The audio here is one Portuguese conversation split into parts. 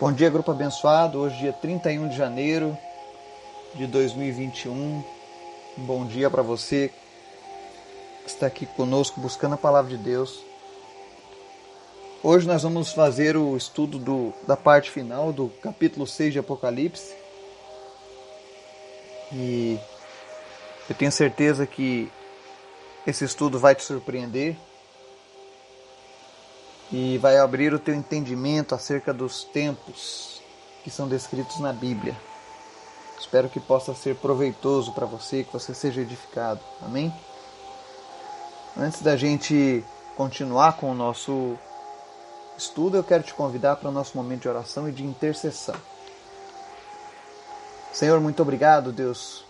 Bom dia, grupo abençoado. Hoje, dia 31 de janeiro de 2021. Um bom dia para você que está aqui conosco buscando a palavra de Deus. Hoje nós vamos fazer o estudo do, da parte final do capítulo 6 de Apocalipse. E eu tenho certeza que esse estudo vai te surpreender e vai abrir o teu entendimento acerca dos tempos que são descritos na Bíblia. Espero que possa ser proveitoso para você, que você seja edificado. Amém? Antes da gente continuar com o nosso estudo, eu quero te convidar para o nosso momento de oração e de intercessão. Senhor, muito obrigado, Deus,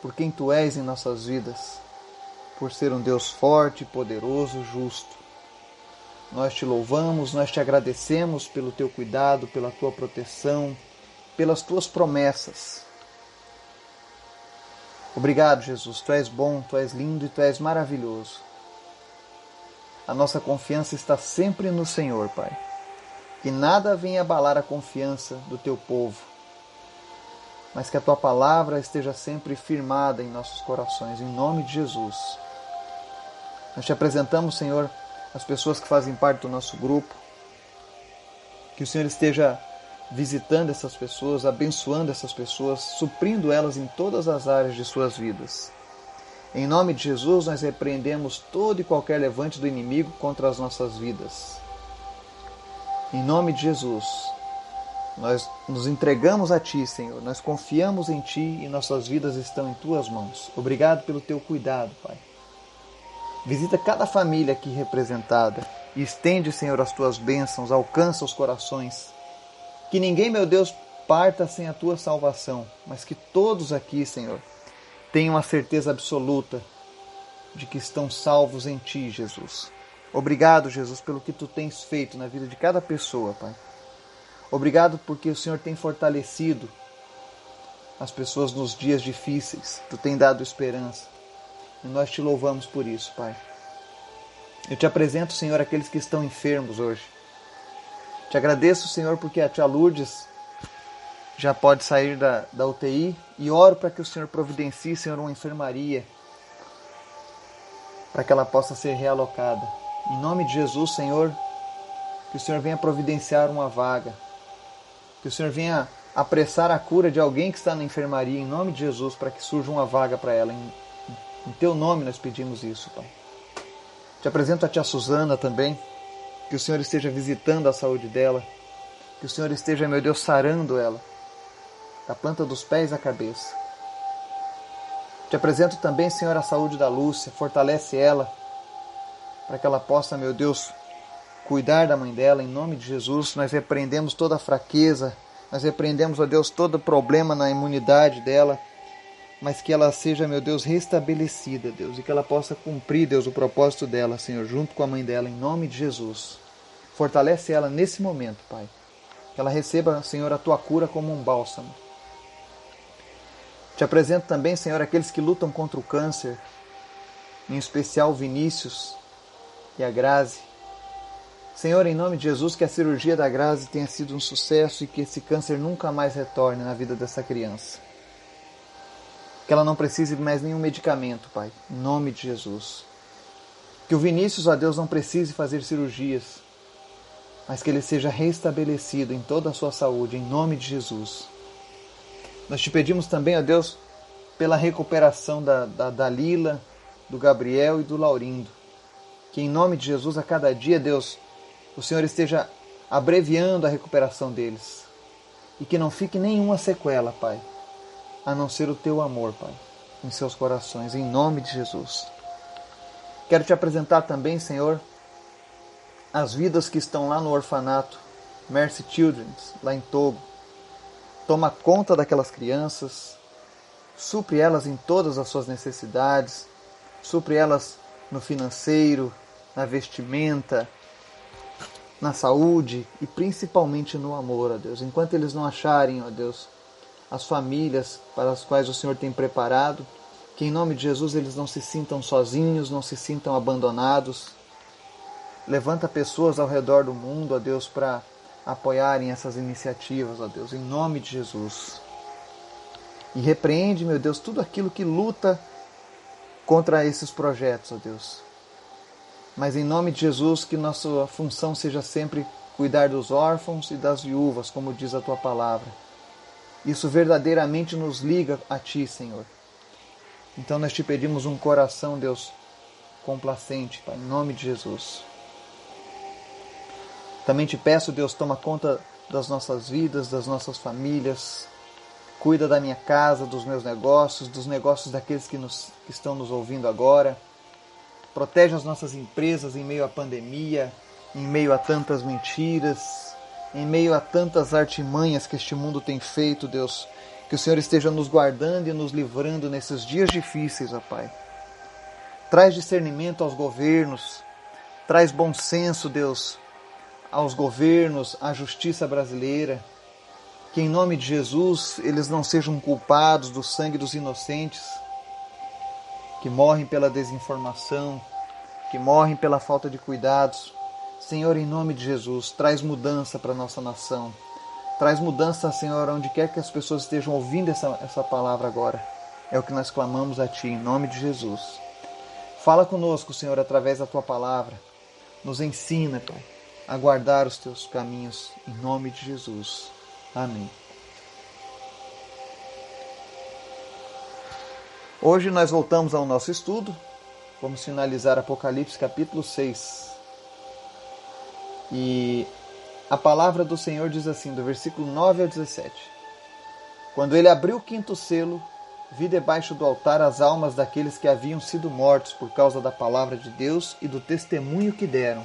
por quem tu és em nossas vidas, por ser um Deus forte, poderoso, justo. Nós te louvamos, nós te agradecemos pelo teu cuidado, pela tua proteção, pelas tuas promessas. Obrigado, Jesus. Tu és bom, tu és lindo e tu és maravilhoso. A nossa confiança está sempre no Senhor, Pai. Que nada venha abalar a confiança do teu povo, mas que a tua palavra esteja sempre firmada em nossos corações, em nome de Jesus. Nós te apresentamos, Senhor, as pessoas que fazem parte do nosso grupo. Que o Senhor esteja visitando essas pessoas, abençoando essas pessoas, suprindo elas em todas as áreas de suas vidas. Em nome de Jesus, nós repreendemos todo e qualquer levante do inimigo contra as nossas vidas. Em nome de Jesus, nós nos entregamos a Ti, Senhor. Nós confiamos em Ti e nossas vidas estão em Tuas mãos. Obrigado pelo Teu cuidado, Pai. Visita cada família aqui representada e estende, Senhor, as tuas bênçãos, alcança os corações. Que ninguém, meu Deus, parta sem a tua salvação, mas que todos aqui, Senhor, tenham a certeza absoluta de que estão salvos em ti, Jesus. Obrigado, Jesus, pelo que tu tens feito na vida de cada pessoa, Pai. Obrigado porque o Senhor tem fortalecido as pessoas nos dias difíceis. Tu tem dado esperança. E nós te louvamos por isso, Pai. Eu te apresento, Senhor, aqueles que estão enfermos hoje. Te agradeço, Senhor, porque a tia Lourdes já pode sair da, da UTI e oro para que o Senhor providencie, Senhor, uma enfermaria para que ela possa ser realocada. Em nome de Jesus, Senhor, que o Senhor venha providenciar uma vaga, que o Senhor venha apressar a cura de alguém que está na enfermaria, em nome de Jesus, para que surja uma vaga para ela. Em em teu nome nós pedimos isso, Pai. Te apresento a tia Suzana também. Que o Senhor esteja visitando a saúde dela. Que o Senhor esteja, meu Deus, sarando ela. Da planta dos pés à cabeça. Te apresento também, Senhor, a saúde da Lúcia. Fortalece ela. Para que ela possa, meu Deus, cuidar da mãe dela. Em nome de Jesus, nós repreendemos toda a fraqueza. Nós repreendemos, ó Deus, todo problema na imunidade dela mas que ela seja, meu Deus, restabelecida, Deus, e que ela possa cumprir, Deus, o propósito dela, Senhor, junto com a mãe dela, em nome de Jesus. Fortalece ela nesse momento, Pai. Que ela receba, Senhor, a tua cura como um bálsamo. Te apresento também, Senhor, aqueles que lutam contra o câncer, em especial Vinícius e a Grazi. Senhor, em nome de Jesus, que a cirurgia da Grazi tenha sido um sucesso e que esse câncer nunca mais retorne na vida dessa criança. Que ela não precise de mais nenhum medicamento, Pai. Em nome de Jesus. Que o Vinícius, ó Deus, não precise fazer cirurgias, mas que ele seja restabelecido em toda a sua saúde, em nome de Jesus. Nós te pedimos também, ó Deus, pela recuperação da, da, da Lila, do Gabriel e do Laurindo. Que em nome de Jesus, a cada dia, Deus, o Senhor esteja abreviando a recuperação deles. E que não fique nenhuma sequela, Pai a não ser o teu amor, Pai, em seus corações, em nome de Jesus. Quero te apresentar também, Senhor, as vidas que estão lá no orfanato Mercy Children's, lá em Togo. Toma conta daquelas crianças, supre elas em todas as suas necessidades, supre elas no financeiro, na vestimenta, na saúde e principalmente no amor, ó Deus. Enquanto eles não acharem, ó Deus, as famílias para as quais o Senhor tem preparado, que em nome de Jesus eles não se sintam sozinhos, não se sintam abandonados. Levanta pessoas ao redor do mundo, ó Deus, para apoiarem essas iniciativas, ó Deus, em nome de Jesus. E repreende, meu Deus, tudo aquilo que luta contra esses projetos, ó Deus. Mas em nome de Jesus, que nossa função seja sempre cuidar dos órfãos e das viúvas, como diz a tua palavra. Isso verdadeiramente nos liga a ti, Senhor. Então nós te pedimos um coração, Deus, complacente, Pai, em nome de Jesus. Também te peço, Deus, toma conta das nossas vidas, das nossas famílias. Cuida da minha casa, dos meus negócios, dos negócios daqueles que, nos, que estão nos ouvindo agora. Protege as nossas empresas em meio à pandemia, em meio a tantas mentiras, em meio a tantas artimanhas que este mundo tem feito, Deus. Que o Senhor esteja nos guardando e nos livrando nesses dias difíceis, ó Pai. Traz discernimento aos governos, traz bom senso, Deus, aos governos, à justiça brasileira, que em nome de Jesus eles não sejam culpados do sangue dos inocentes, que morrem pela desinformação, que morrem pela falta de cuidados. Senhor, em nome de Jesus, traz mudança para a nossa nação. Traz mudança, Senhor, onde quer que as pessoas estejam ouvindo essa, essa palavra agora. É o que nós clamamos a Ti, em nome de Jesus. Fala conosco, Senhor, através da Tua palavra. Nos ensina, Pai a guardar os teus caminhos, em nome de Jesus. Amém. Hoje nós voltamos ao nosso estudo. Vamos finalizar Apocalipse capítulo 6. E a palavra do Senhor diz assim, do versículo 9 ao 17: Quando ele abriu o quinto selo, vi debaixo do altar as almas daqueles que haviam sido mortos por causa da palavra de Deus e do testemunho que deram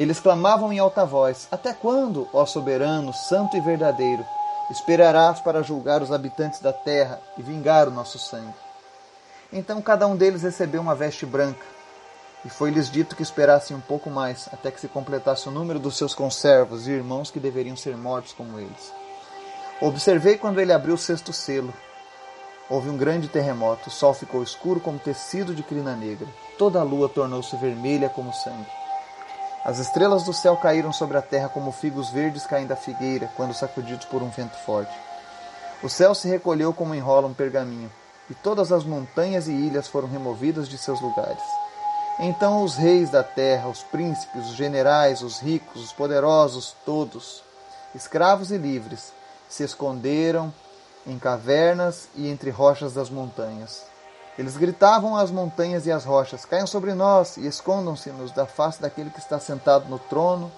eles clamavam em alta voz: Até quando, ó soberano, santo e verdadeiro, esperarás para julgar os habitantes da terra e vingar o nosso sangue? Então cada um deles recebeu uma veste branca, e foi-lhes dito que esperassem um pouco mais, até que se completasse o número dos seus conservos e irmãos que deveriam ser mortos como eles. Observei quando ele abriu o sexto selo. Houve um grande terremoto, o sol ficou escuro como tecido de crina negra, toda a lua tornou-se vermelha como sangue. As estrelas do céu caíram sobre a terra como figos verdes caem da figueira, quando sacudidos por um vento forte. O céu se recolheu como enrola um pergaminho, e todas as montanhas e ilhas foram removidas de seus lugares. Então os reis da terra, os príncipes, os generais, os ricos, os poderosos, todos, escravos e livres, se esconderam em cavernas e entre rochas das montanhas. Eles gritavam às montanhas e às rochas: Caiam sobre nós e escondam-se-nos da face daquele que está sentado no trono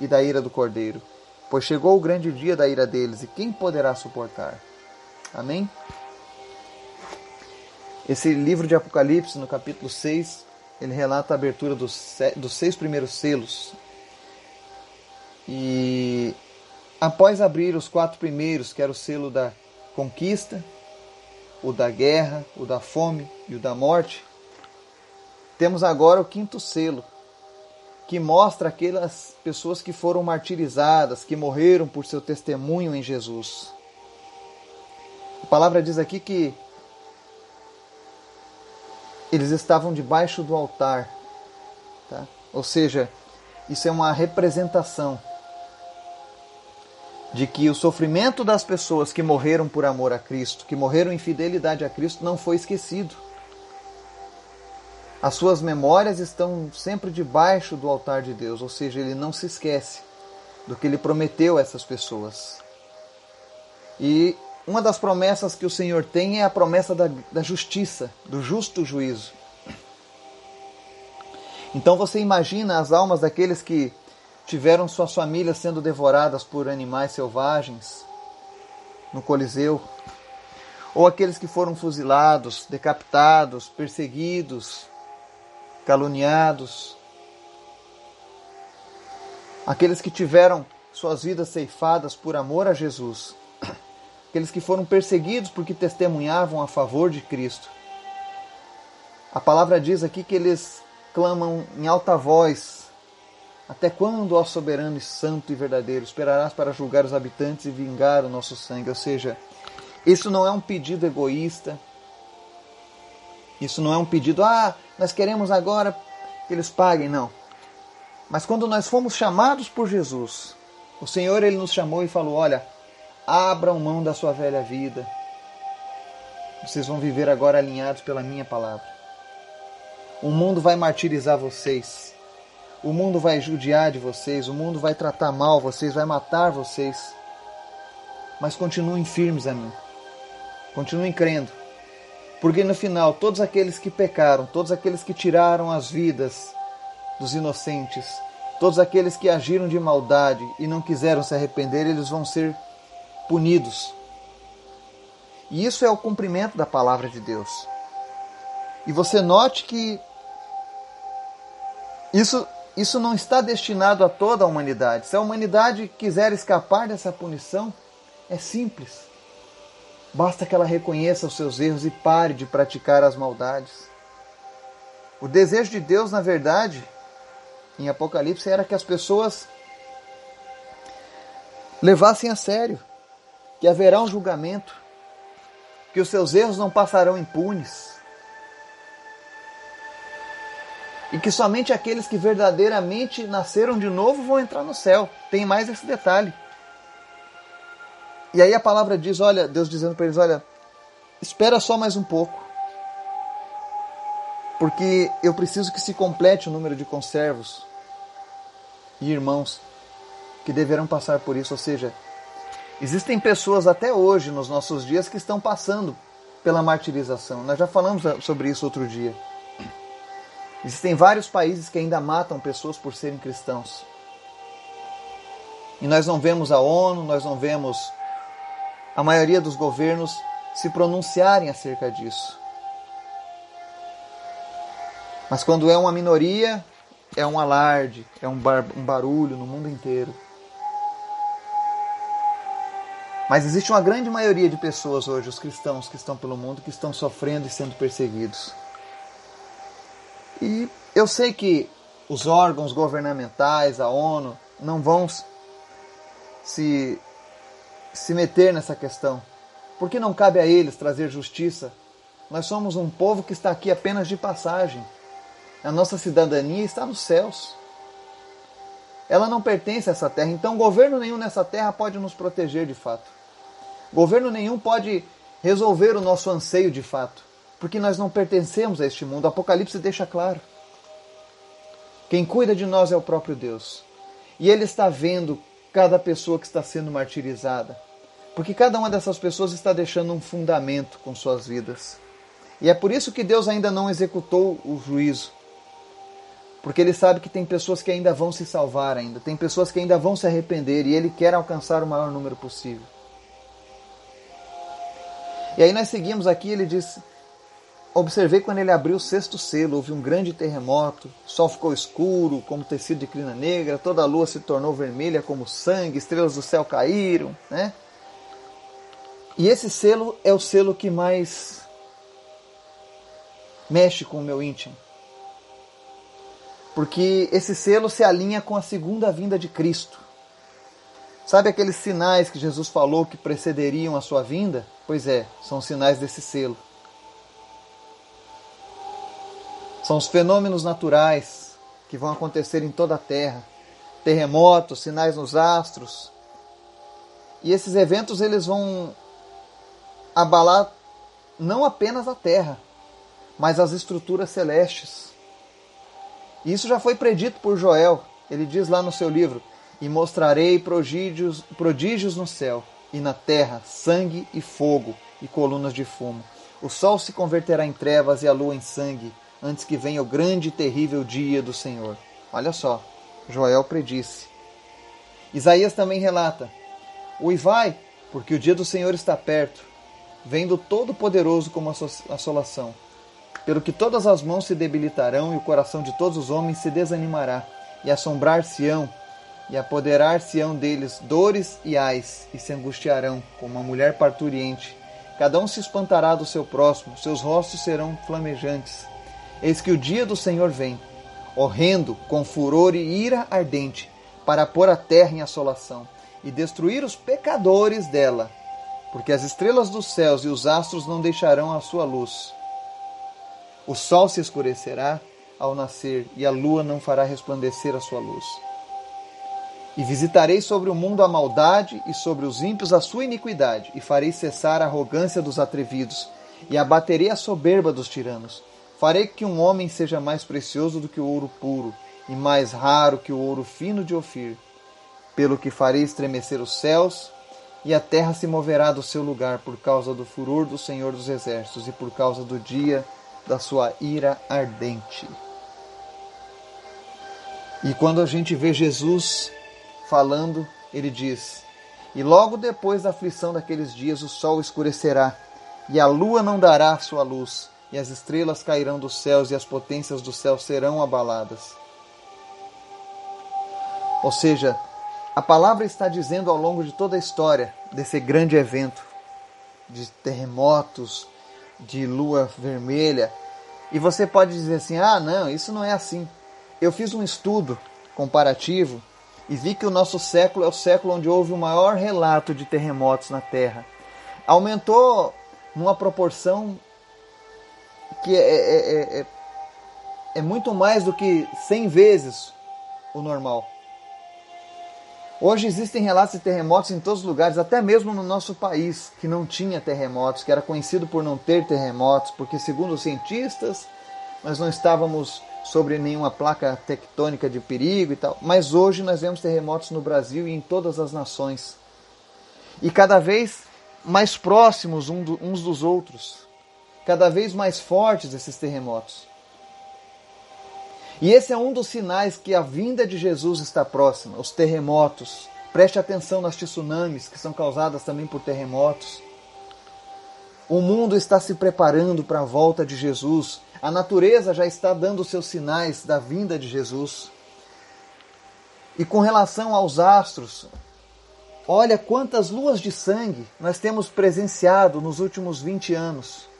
e da ira do cordeiro. Pois chegou o grande dia da ira deles, e quem poderá suportar? Amém? Esse livro de Apocalipse, no capítulo 6, ele relata a abertura dos, dos seis primeiros selos. E após abrir os quatro primeiros, que era o selo da conquista, o da guerra, o da fome e o da morte, temos agora o quinto selo, que mostra aquelas pessoas que foram martirizadas, que morreram por seu testemunho em Jesus. A palavra diz aqui que eles estavam debaixo do altar, tá? ou seja, isso é uma representação de que o sofrimento das pessoas que morreram por amor a Cristo, que morreram em fidelidade a Cristo, não foi esquecido. As suas memórias estão sempre debaixo do altar de Deus, ou seja, ele não se esquece do que ele prometeu a essas pessoas. E uma das promessas que o Senhor tem é a promessa da, da justiça, do justo juízo. Então você imagina as almas daqueles que tiveram suas famílias sendo devoradas por animais selvagens no Coliseu, ou aqueles que foram fuzilados, decapitados, perseguidos, caluniados, aqueles que tiveram suas vidas ceifadas por amor a Jesus, aqueles que foram perseguidos porque testemunhavam a favor de Cristo. A palavra diz aqui que eles clamam em alta voz até quando, ó soberano e santo e verdadeiro, esperarás para julgar os habitantes e vingar o nosso sangue? Ou seja, isso não é um pedido egoísta. Isso não é um pedido, ah, nós queremos agora que eles paguem. Não. Mas quando nós fomos chamados por Jesus, O Senhor ele nos chamou e falou: "Olha, abram mão da sua velha vida. Vocês vão viver agora alinhados pela minha palavra. O mundo vai martirizar vocês. O mundo vai judiar de vocês, o mundo vai tratar mal vocês, vai matar vocês. Mas continuem firmes a mim. Continuem crendo. Porque no final, todos aqueles que pecaram, todos aqueles que tiraram as vidas dos inocentes, todos aqueles que agiram de maldade e não quiseram se arrepender, eles vão ser punidos. E isso é o cumprimento da palavra de Deus. E você note que isso, isso não está destinado a toda a humanidade. Se a humanidade quiser escapar dessa punição, é simples. Basta que ela reconheça os seus erros e pare de praticar as maldades. O desejo de Deus, na verdade, em Apocalipse, era que as pessoas levassem a sério que haverá um julgamento, que os seus erros não passarão impunes, e que somente aqueles que verdadeiramente nasceram de novo vão entrar no céu. Tem mais esse detalhe. E aí a palavra diz, olha, Deus dizendo para eles, olha, espera só mais um pouco. Porque eu preciso que se complete o número de conservos e irmãos que deverão passar por isso, ou seja, existem pessoas até hoje nos nossos dias que estão passando pela martirização. Nós já falamos sobre isso outro dia. Existem vários países que ainda matam pessoas por serem cristãos. E nós não vemos a ONU, nós não vemos a maioria dos governos se pronunciarem acerca disso. Mas quando é uma minoria, é um alarde, é um, bar um barulho no mundo inteiro. Mas existe uma grande maioria de pessoas hoje, os cristãos que estão pelo mundo, que estão sofrendo e sendo perseguidos. E eu sei que os órgãos governamentais, a ONU, não vão se, se meter nessa questão, porque não cabe a eles trazer justiça. Nós somos um povo que está aqui apenas de passagem. A nossa cidadania está nos céus. Ela não pertence a essa terra, então governo nenhum nessa terra pode nos proteger de fato. Governo nenhum pode resolver o nosso anseio de fato porque nós não pertencemos a este mundo. O Apocalipse deixa claro. Quem cuida de nós é o próprio Deus. E Ele está vendo cada pessoa que está sendo martirizada. Porque cada uma dessas pessoas está deixando um fundamento com suas vidas. E é por isso que Deus ainda não executou o juízo. Porque Ele sabe que tem pessoas que ainda vão se salvar ainda, tem pessoas que ainda vão se arrepender e Ele quer alcançar o maior número possível. E aí nós seguimos aqui, ele diz: Observei quando ele abriu o sexto selo, houve um grande terremoto, o sol ficou escuro, como tecido de crina negra, toda a lua se tornou vermelha como sangue, estrelas do céu caíram, né? E esse selo é o selo que mais mexe com o meu íntimo. Porque esse selo se alinha com a segunda vinda de Cristo. Sabe aqueles sinais que Jesus falou que precederiam a sua vinda? Pois é, são sinais desse selo. São os fenômenos naturais que vão acontecer em toda a Terra, terremotos, sinais nos astros. E esses eventos eles vão abalar não apenas a Terra, mas as estruturas celestes. Isso já foi predito por Joel. Ele diz lá no seu livro: E mostrarei prodígios, prodígios no céu e na terra, sangue e fogo e colunas de fumo. O sol se converterá em trevas e a lua em sangue, antes que venha o grande e terrível dia do Senhor. Olha só, Joel predisse. Isaías também relata: Uivai, porque o dia do Senhor está perto, vendo Todo-Poderoso como assolação. Pelo que todas as mãos se debilitarão e o coração de todos os homens se desanimará, e assombrar-se-ão, e apoderar-se-ão deles dores e ais, e se angustiarão, como uma mulher parturiente. Cada um se espantará do seu próximo, seus rostos serão flamejantes. Eis que o dia do Senhor vem, horrendo, com furor e ira ardente, para pôr a terra em assolação e destruir os pecadores dela, porque as estrelas dos céus e os astros não deixarão a sua luz. O sol se escurecerá ao nascer e a lua não fará resplandecer a sua luz. E visitarei sobre o mundo a maldade e sobre os ímpios a sua iniquidade, e farei cessar a arrogância dos atrevidos, e abaterei a soberba dos tiranos. Farei que um homem seja mais precioso do que o ouro puro, e mais raro que o ouro fino de Ofir. Pelo que farei estremecer os céus, e a terra se moverá do seu lugar por causa do furor do Senhor dos Exércitos e por causa do dia da sua ira ardente. E quando a gente vê Jesus falando, ele diz: E logo depois da aflição daqueles dias o sol escurecerá, e a lua não dará sua luz, e as estrelas cairão dos céus, e as potências do céu serão abaladas. Ou seja, a palavra está dizendo ao longo de toda a história desse grande evento de terremotos, de lua vermelha, e você pode dizer assim: ah, não, isso não é assim. Eu fiz um estudo comparativo e vi que o nosso século é o século onde houve o maior relato de terremotos na Terra. Aumentou numa proporção que é, é, é, é, é muito mais do que 100 vezes o normal. Hoje existem relatos de terremotos em todos os lugares, até mesmo no nosso país, que não tinha terremotos, que era conhecido por não ter terremotos, porque, segundo os cientistas, nós não estávamos sobre nenhuma placa tectônica de perigo e tal. Mas hoje nós vemos terremotos no Brasil e em todas as nações. E cada vez mais próximos uns dos outros. Cada vez mais fortes esses terremotos. E esse é um dos sinais que a vinda de Jesus está próxima, os terremotos. Preste atenção nas tsunamis, que são causadas também por terremotos. O mundo está se preparando para a volta de Jesus. A natureza já está dando seus sinais da vinda de Jesus. E com relação aos astros, olha quantas luas de sangue nós temos presenciado nos últimos 20 anos.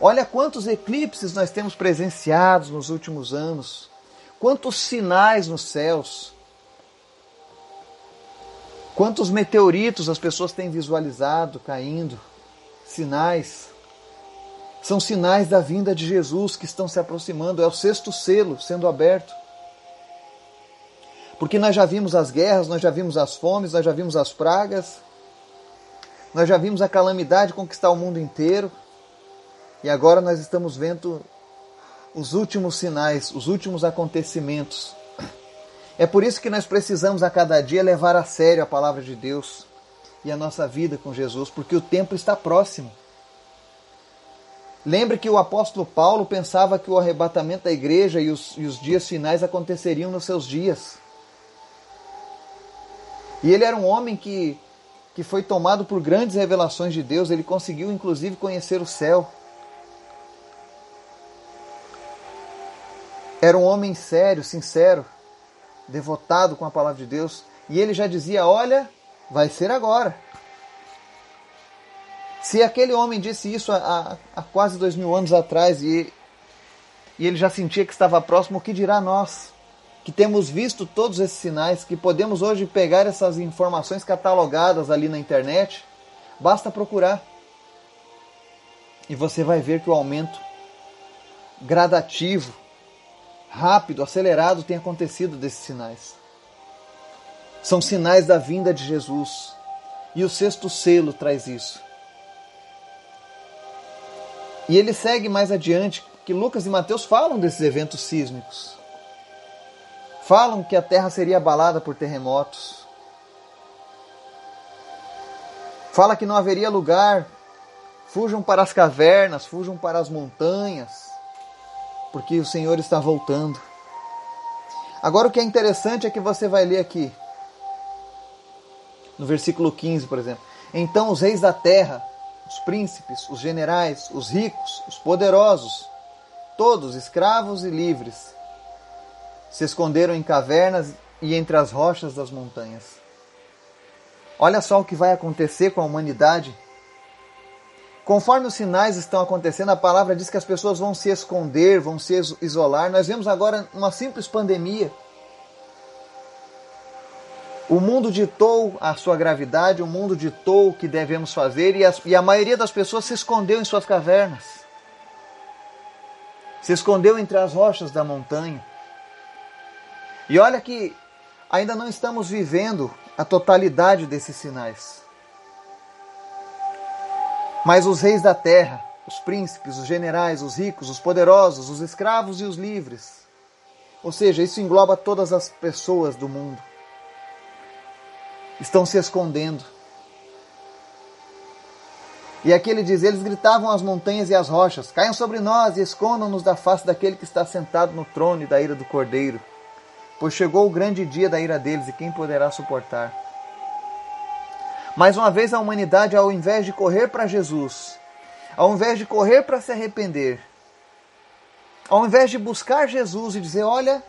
Olha quantos eclipses nós temos presenciados nos últimos anos. Quantos sinais nos céus. Quantos meteoritos as pessoas têm visualizado caindo. Sinais. São sinais da vinda de Jesus que estão se aproximando, é o sexto selo sendo aberto. Porque nós já vimos as guerras, nós já vimos as fomes, nós já vimos as pragas, nós já vimos a calamidade conquistar o mundo inteiro. E agora nós estamos vendo os últimos sinais, os últimos acontecimentos. É por isso que nós precisamos a cada dia levar a sério a palavra de Deus e a nossa vida com Jesus, porque o tempo está próximo. Lembre que o apóstolo Paulo pensava que o arrebatamento da igreja e os, e os dias finais aconteceriam nos seus dias. E ele era um homem que, que foi tomado por grandes revelações de Deus, ele conseguiu inclusive conhecer o céu. Era um homem sério, sincero, devotado com a palavra de Deus, e ele já dizia: Olha, vai ser agora. Se aquele homem disse isso há, há quase dois mil anos atrás e, e ele já sentia que estava próximo, o que dirá nós? Que temos visto todos esses sinais, que podemos hoje pegar essas informações catalogadas ali na internet, basta procurar. E você vai ver que o aumento gradativo, rápido, acelerado tem acontecido desses sinais. São sinais da vinda de Jesus. E o sexto selo traz isso. E ele segue mais adiante que Lucas e Mateus falam desses eventos sísmicos. Falam que a terra seria abalada por terremotos. Fala que não haveria lugar. Fujam para as cavernas, fujam para as montanhas, porque o Senhor está voltando. Agora o que é interessante é que você vai ler aqui, no versículo 15, por exemplo. Então os reis da terra os príncipes, os generais, os ricos, os poderosos, todos escravos e livres, se esconderam em cavernas e entre as rochas das montanhas. Olha só o que vai acontecer com a humanidade. Conforme os sinais estão acontecendo, a palavra diz que as pessoas vão se esconder, vão se isolar. Nós vemos agora uma simples pandemia o mundo ditou a sua gravidade, o mundo ditou o que devemos fazer e, as, e a maioria das pessoas se escondeu em suas cavernas. Se escondeu entre as rochas da montanha. E olha que ainda não estamos vivendo a totalidade desses sinais. Mas os reis da terra, os príncipes, os generais, os ricos, os poderosos, os escravos e os livres, ou seja, isso engloba todas as pessoas do mundo, estão se escondendo. E aqui ele diz: Eles gritavam às montanhas e às rochas: Caiam sobre nós e escondam-nos da face daquele que está sentado no trono e da ira do cordeiro. Pois chegou o grande dia da ira deles, e quem poderá suportar? Mais uma vez, a humanidade, ao invés de correr para Jesus, ao invés de correr para se arrepender, ao invés de buscar Jesus e dizer: Olha,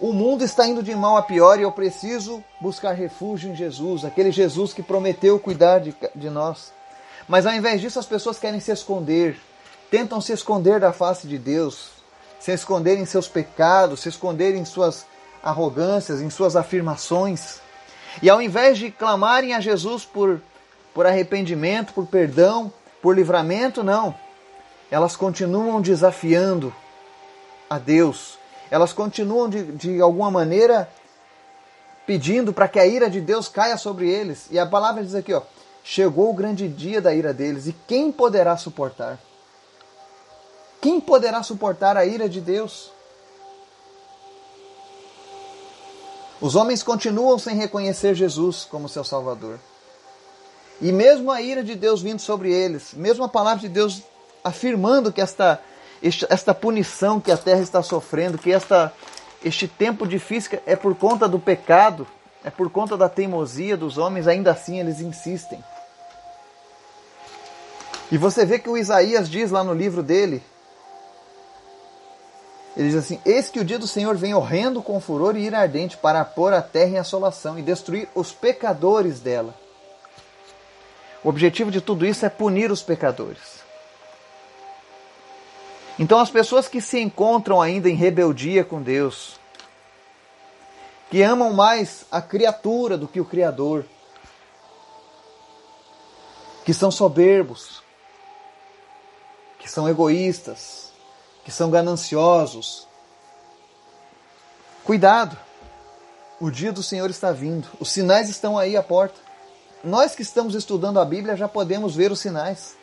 o mundo está indo de mal a pior e eu preciso buscar refúgio em Jesus, aquele Jesus que prometeu cuidar de, de nós. Mas ao invés disso, as pessoas querem se esconder, tentam se esconder da face de Deus, se esconder em seus pecados, se esconder em suas arrogâncias, em suas afirmações. E ao invés de clamarem a Jesus por, por arrependimento, por perdão, por livramento, não. Elas continuam desafiando a Deus. Elas continuam, de, de alguma maneira, pedindo para que a ira de Deus caia sobre eles. E a palavra diz aqui, ó, chegou o grande dia da ira deles, e quem poderá suportar? Quem poderá suportar a ira de Deus? Os homens continuam sem reconhecer Jesus como seu Salvador. E mesmo a ira de Deus vindo sobre eles, mesmo a palavra de Deus afirmando que esta, esta punição que a terra está sofrendo, que esta, este tempo difícil é por conta do pecado, é por conta da teimosia dos homens, ainda assim eles insistem. E você vê que o Isaías diz lá no livro dele, ele diz assim: Eis que o dia do Senhor vem horrendo com furor e ira ardente para pôr a terra em assolação e destruir os pecadores dela. O objetivo de tudo isso é punir os pecadores. Então, as pessoas que se encontram ainda em rebeldia com Deus, que amam mais a criatura do que o Criador, que são soberbos, que são egoístas, que são gananciosos. Cuidado! O dia do Senhor está vindo. Os sinais estão aí à porta. Nós que estamos estudando a Bíblia já podemos ver os sinais.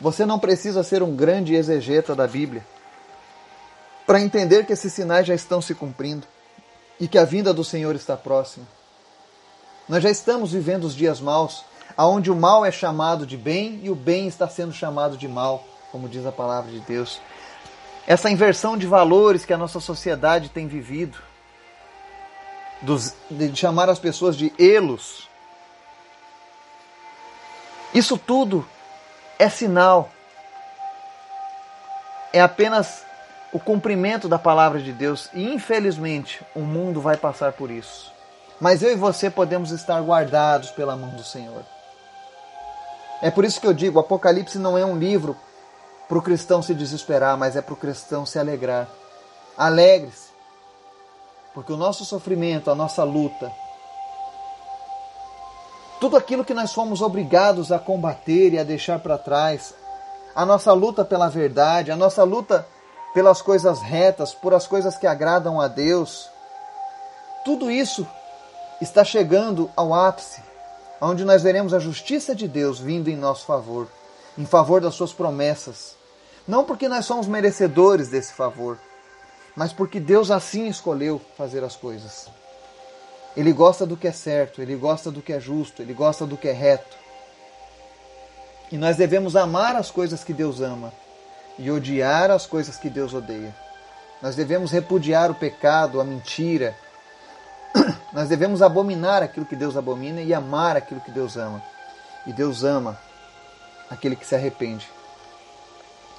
Você não precisa ser um grande exegeta da Bíblia para entender que esses sinais já estão se cumprindo e que a vinda do Senhor está próxima. Nós já estamos vivendo os dias maus, aonde o mal é chamado de bem e o bem está sendo chamado de mal, como diz a palavra de Deus. Essa inversão de valores que a nossa sociedade tem vivido, dos, de chamar as pessoas de elos, isso tudo é sinal, é apenas o cumprimento da palavra de Deus e infelizmente o mundo vai passar por isso. Mas eu e você podemos estar guardados pela mão do Senhor. É por isso que eu digo: Apocalipse não é um livro para o cristão se desesperar, mas é para o cristão se alegrar. Alegre-se, porque o nosso sofrimento, a nossa luta, tudo aquilo que nós fomos obrigados a combater e a deixar para trás, a nossa luta pela verdade, a nossa luta pelas coisas retas, por as coisas que agradam a Deus, tudo isso está chegando ao ápice onde nós veremos a justiça de Deus vindo em nosso favor, em favor das suas promessas. Não porque nós somos merecedores desse favor, mas porque Deus assim escolheu fazer as coisas. Ele gosta do que é certo, ele gosta do que é justo, ele gosta do que é reto. E nós devemos amar as coisas que Deus ama e odiar as coisas que Deus odeia. Nós devemos repudiar o pecado, a mentira, nós devemos abominar aquilo que Deus abomina e amar aquilo que Deus ama. E Deus ama aquele que se arrepende.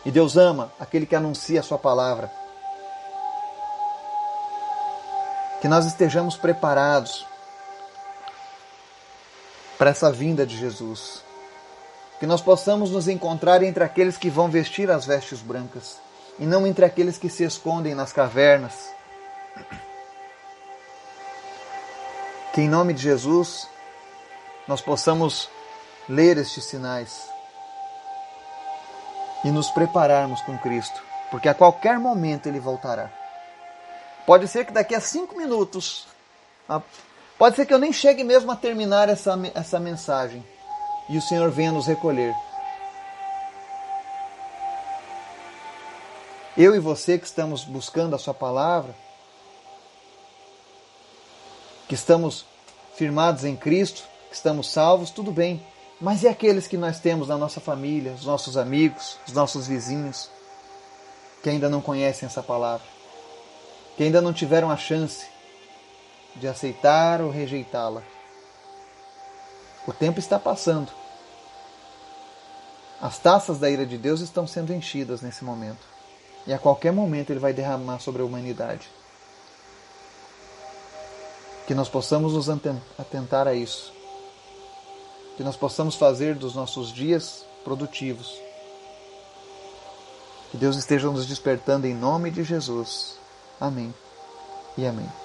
E Deus ama aquele que anuncia a sua palavra. Que nós estejamos preparados para essa vinda de Jesus. Que nós possamos nos encontrar entre aqueles que vão vestir as vestes brancas e não entre aqueles que se escondem nas cavernas Que em nome de Jesus nós possamos ler estes sinais e nos prepararmos com Cristo, porque a qualquer momento ele voltará. Pode ser que daqui a cinco minutos pode ser que eu nem chegue mesmo a terminar essa, essa mensagem e o Senhor venha nos recolher. Eu e você que estamos buscando a Sua palavra, que estamos firmados em Cristo, que estamos salvos, tudo bem. Mas e aqueles que nós temos na nossa família, os nossos amigos, os nossos vizinhos, que ainda não conhecem essa palavra, que ainda não tiveram a chance de aceitar ou rejeitá-la? O tempo está passando. As taças da ira de Deus estão sendo enchidas nesse momento. E a qualquer momento ele vai derramar sobre a humanidade. Que nós possamos nos atentar a isso que nós possamos fazer dos nossos dias produtivos. Que Deus esteja nos despertando em nome de Jesus. Amém e amém.